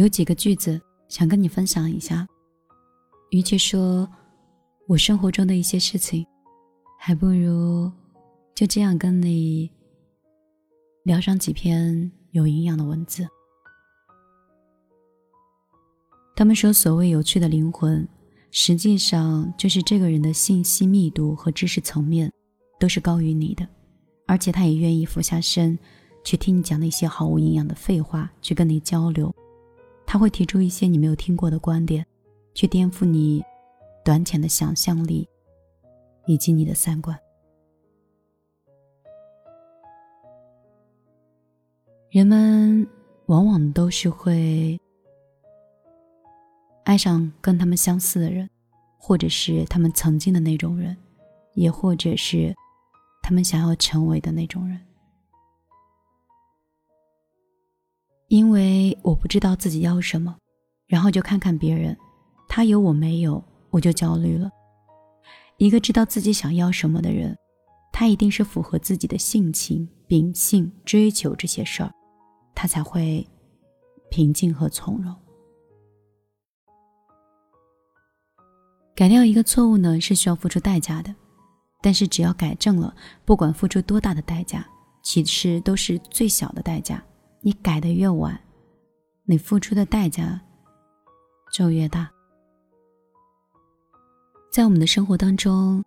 有几个句子想跟你分享一下。与其说我生活中的一些事情，还不如就这样跟你聊上几篇有营养的文字。他们说，所谓有趣的灵魂，实际上就是这个人的信息密度和知识层面都是高于你的，而且他也愿意俯下身去听你讲那些毫无营养的废话，去跟你交流。他会提出一些你没有听过的观点。去颠覆你短浅的想象力，以及你的三观。人们往往都是会爱上跟他们相似的人，或者是他们曾经的那种人，也或者是他们想要成为的那种人。因为我不知道自己要什么，然后就看看别人。他有我没有，我就焦虑了。一个知道自己想要什么的人，他一定是符合自己的性情、秉性、追求这些事儿，他才会平静和从容。改掉一个错误呢，是需要付出代价的，但是只要改正了，不管付出多大的代价，其实都是最小的代价。你改的越晚，你付出的代价就越大。在我们的生活当中，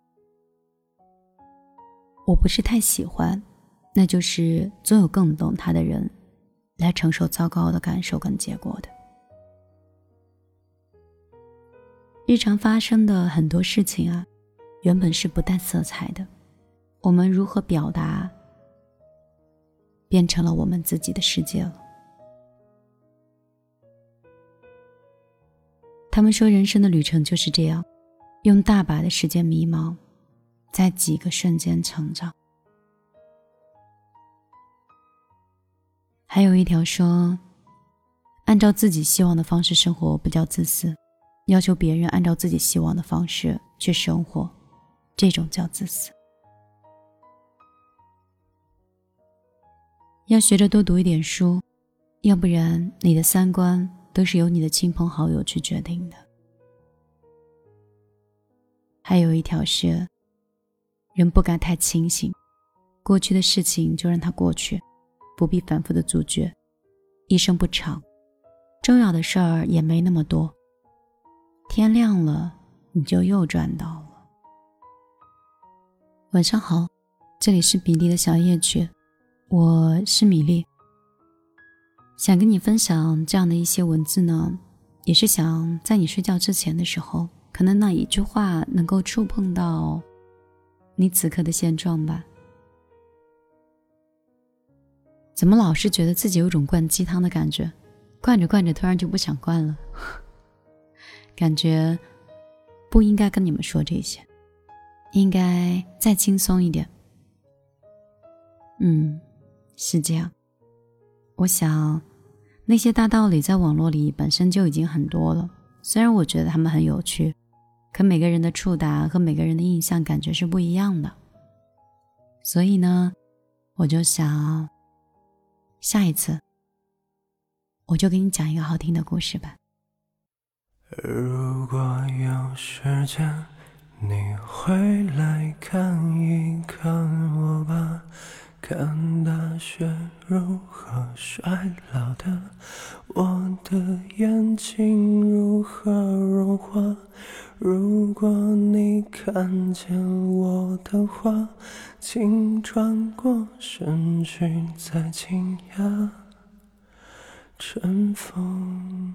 我不是太喜欢，那就是总有更懂他的人来承受糟糕的感受跟结果的。日常发生的很多事情啊，原本是不带色彩的，我们如何表达，变成了我们自己的世界了。他们说，人生的旅程就是这样。用大把的时间迷茫，在几个瞬间成长。还有一条说，按照自己希望的方式生活不叫自私，要求别人按照自己希望的方式去生活，这种叫自私。要学着多读一点书，要不然你的三观都是由你的亲朋好友去决定的。还有一条是，人不该太清醒，过去的事情就让它过去，不必反复的咀嚼。一生不长，重要的事儿也没那么多。天亮了，你就又赚到了。晚上好，这里是比利的小夜曲，我是米粒。想跟你分享这样的一些文字呢，也是想在你睡觉之前的时候。可能那一句话能够触碰到你此刻的现状吧？怎么老是觉得自己有种灌鸡汤的感觉？灌着灌着，突然就不想灌了。感觉不应该跟你们说这些，应该再轻松一点。嗯，是这样。我想那些大道理在网络里本身就已经很多了，虽然我觉得他们很有趣。可每个人的触达和每个人的印象感觉是不一样的，所以呢，我就想，下一次，我就给你讲一个好听的故事吧。如果有时间，你回来看一看我吧。看大雪如何衰老的，我的眼睛如何融化。如果你看见我的话，请转过身去，再惊讶。春风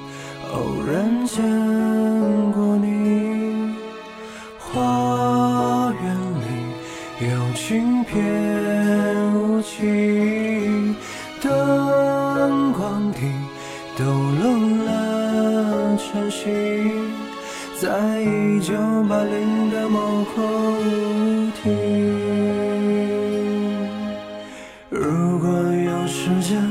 偶然见过你，花园里有轻翩舞起，灯光底抖落了晨曦，在一九八零的某个舞厅。如果有时间，